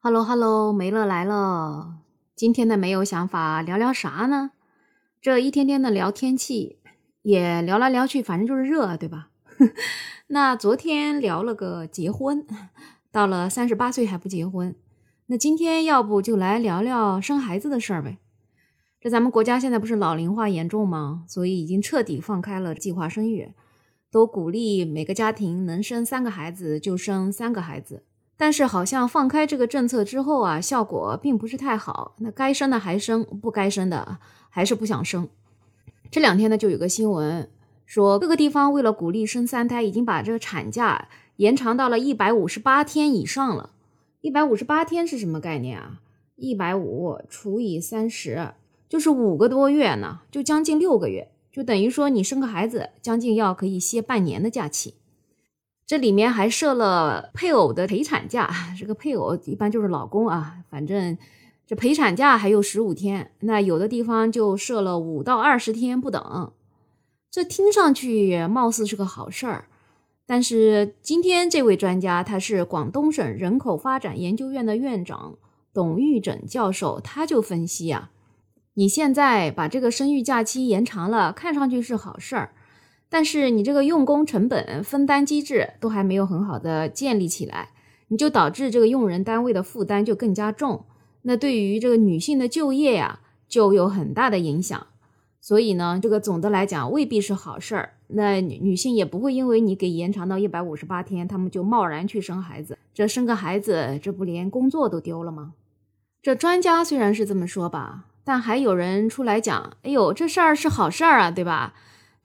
Hello Hello，梅乐来了。今天的没有想法，聊聊啥呢？这一天天的聊天气，也聊来聊去，反正就是热，对吧？那昨天聊了个结婚，到了三十八岁还不结婚。那今天要不就来聊聊生孩子的事儿呗？这咱们国家现在不是老龄化严重吗？所以已经彻底放开了计划生育，都鼓励每个家庭能生三个孩子就生三个孩子。但是好像放开这个政策之后啊，效果并不是太好。那该生的还生，不该生的还是不想生。这两天呢，就有个新闻说，各个地方为了鼓励生三胎，已经把这个产假延长到了一百五十八天以上了。一百五十八天是什么概念啊？一百五除以三十，就是五个多月呢，就将近六个月，就等于说你生个孩子，将近要可以歇半年的假期。这里面还设了配偶的陪产假，这个配偶一般就是老公啊，反正这陪产假还有十五天，那有的地方就设了五到二十天不等。这听上去貌似是个好事儿，但是今天这位专家他是广东省人口发展研究院的院长董玉整教授，他就分析啊，你现在把这个生育假期延长了，看上去是好事儿。但是你这个用工成本分担机制都还没有很好的建立起来，你就导致这个用人单位的负担就更加重，那对于这个女性的就业呀就有很大的影响。所以呢，这个总的来讲未必是好事儿。那女性也不会因为你给延长到一百五十八天，她们就贸然去生孩子。这生个孩子，这不连工作都丢了吗？这专家虽然是这么说吧，但还有人出来讲，哎呦，这事儿是好事儿啊，对吧？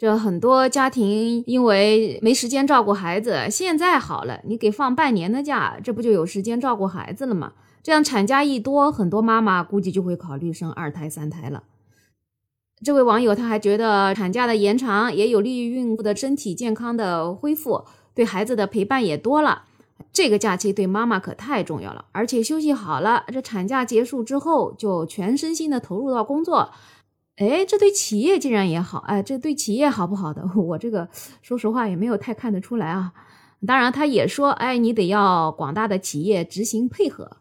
这很多家庭因为没时间照顾孩子，现在好了，你给放半年的假，这不就有时间照顾孩子了吗？这样产假一多，很多妈妈估计就会考虑生二胎、三胎了。这位网友他还觉得产假的延长也有利于孕妇的身体健康的恢复，对孩子的陪伴也多了。这个假期对妈妈可太重要了，而且休息好了，这产假结束之后就全身心的投入到工作。哎，这对企业竟然也好，哎，这对企业好不好的？我这个说实话也没有太看得出来啊。当然，他也说，哎，你得要广大的企业执行配合。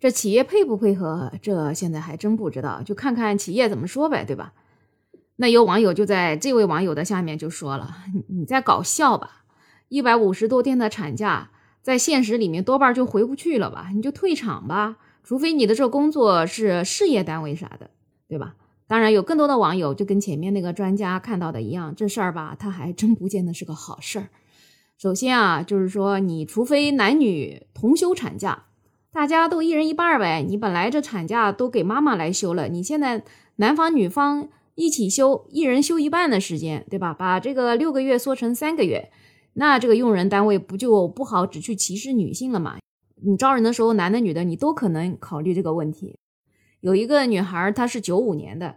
这企业配不配合，这现在还真不知道，就看看企业怎么说呗，对吧？那有网友就在这位网友的下面就说了：“你在搞笑吧？一百五十多天的产假，在现实里面多半就回不去了吧？你就退场吧，除非你的这工作是事业单位啥的，对吧？”当然，有更多的网友就跟前面那个专家看到的一样，这事儿吧，他还真不见得是个好事儿。首先啊，就是说，你除非男女同休产假，大家都一人一半儿呗。你本来这产假都给妈妈来休了，你现在男方女方一起休，一人休一半的时间，对吧？把这个六个月缩成三个月，那这个用人单位不就不好只去歧视女性了吗？你招人的时候，男的女的你都可能考虑这个问题。有一个女孩，她是九五年的，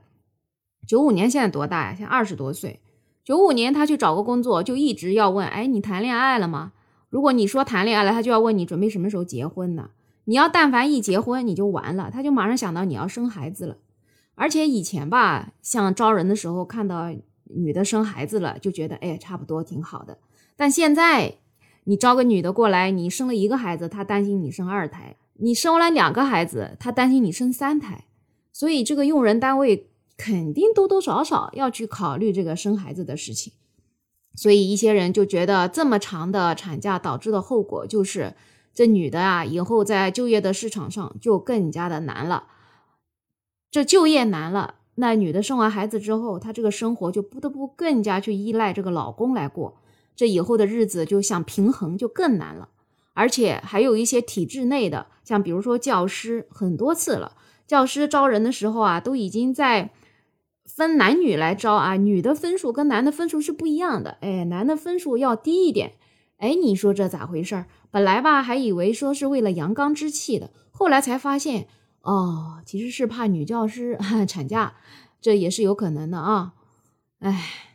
九五年现在多大呀？现在二十多岁。九五年她去找个工作，就一直要问：哎，你谈恋爱了吗？如果你说谈恋爱了，他就要问你准备什么时候结婚呢？你要但凡一结婚，你就完了，他就马上想到你要生孩子了。而且以前吧，像招人的时候看到女的生孩子了，就觉得哎，差不多挺好的。但现在你招个女的过来，你生了一个孩子，她担心你生二胎。你生完两个孩子，他担心你生三胎，所以这个用人单位肯定多多少少要去考虑这个生孩子的事情。所以一些人就觉得这么长的产假导致的后果就是，这女的啊以后在就业的市场上就更加的难了。这就业难了，那女的生完孩子之后，她这个生活就不得不更加去依赖这个老公来过，这以后的日子就想平衡就更难了。而且还有一些体制内的，像比如说教师，很多次了，教师招人的时候啊，都已经在分男女来招啊，女的分数跟男的分数是不一样的，哎，男的分数要低一点，哎，你说这咋回事？本来吧，还以为说是为了阳刚之气的，后来才发现，哦，其实是怕女教师 产假，这也是有可能的啊，哎。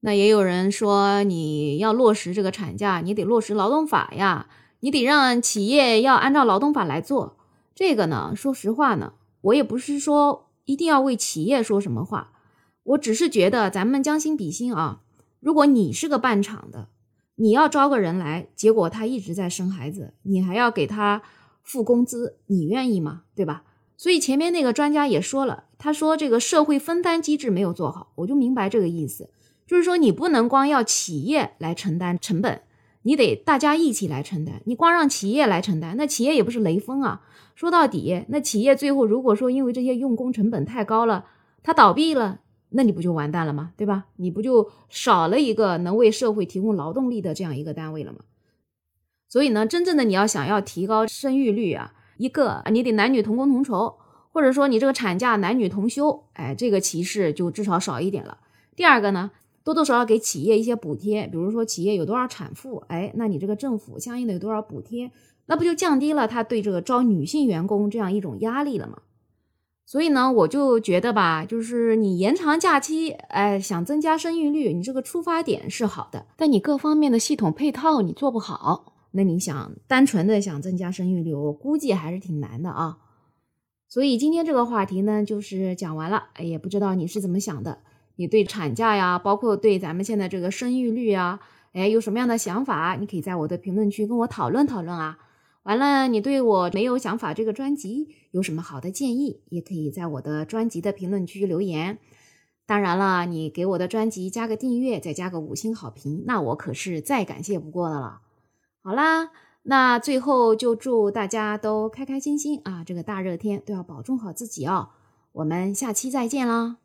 那也有人说，你要落实这个产假，你得落实劳动法呀，你得让企业要按照劳动法来做。这个呢，说实话呢，我也不是说一定要为企业说什么话，我只是觉得咱们将心比心啊。如果你是个办厂的，你要招个人来，结果他一直在生孩子，你还要给他付工资，你愿意吗？对吧？所以前面那个专家也说了，他说这个社会分担机制没有做好，我就明白这个意思，就是说你不能光要企业来承担成本，你得大家一起来承担。你光让企业来承担，那企业也不是雷锋啊。说到底，那企业最后如果说因为这些用工成本太高了，它倒闭了，那你不就完蛋了吗？对吧？你不就少了一个能为社会提供劳动力的这样一个单位了吗？所以呢，真正的你要想要提高生育率啊。一个，你得男女同工同酬，或者说你这个产假男女同休，哎，这个歧视就至少少一点了。第二个呢，多多少少给企业一些补贴，比如说企业有多少产妇，哎，那你这个政府相应的有多少补贴，那不就降低了他对这个招女性员工这样一种压力了吗？所以呢，我就觉得吧，就是你延长假期，哎，想增加生育率，你这个出发点是好的，但你各方面的系统配套你做不好。那你想单纯的想增加生育率，我估计还是挺难的啊。所以今天这个话题呢，就是讲完了。哎，也不知道你是怎么想的，你对产假呀，包括对咱们现在这个生育率啊，哎，有什么样的想法？你可以在我的评论区跟我讨论讨论啊。完了，你对我没有想法这个专辑有什么好的建议，也可以在我的专辑的评论区留言。当然了，你给我的专辑加个订阅，再加个五星好评，那我可是再感谢不过的了。好啦，那最后就祝大家都开开心心啊！这个大热天都要保重好自己哦。我们下期再见啦！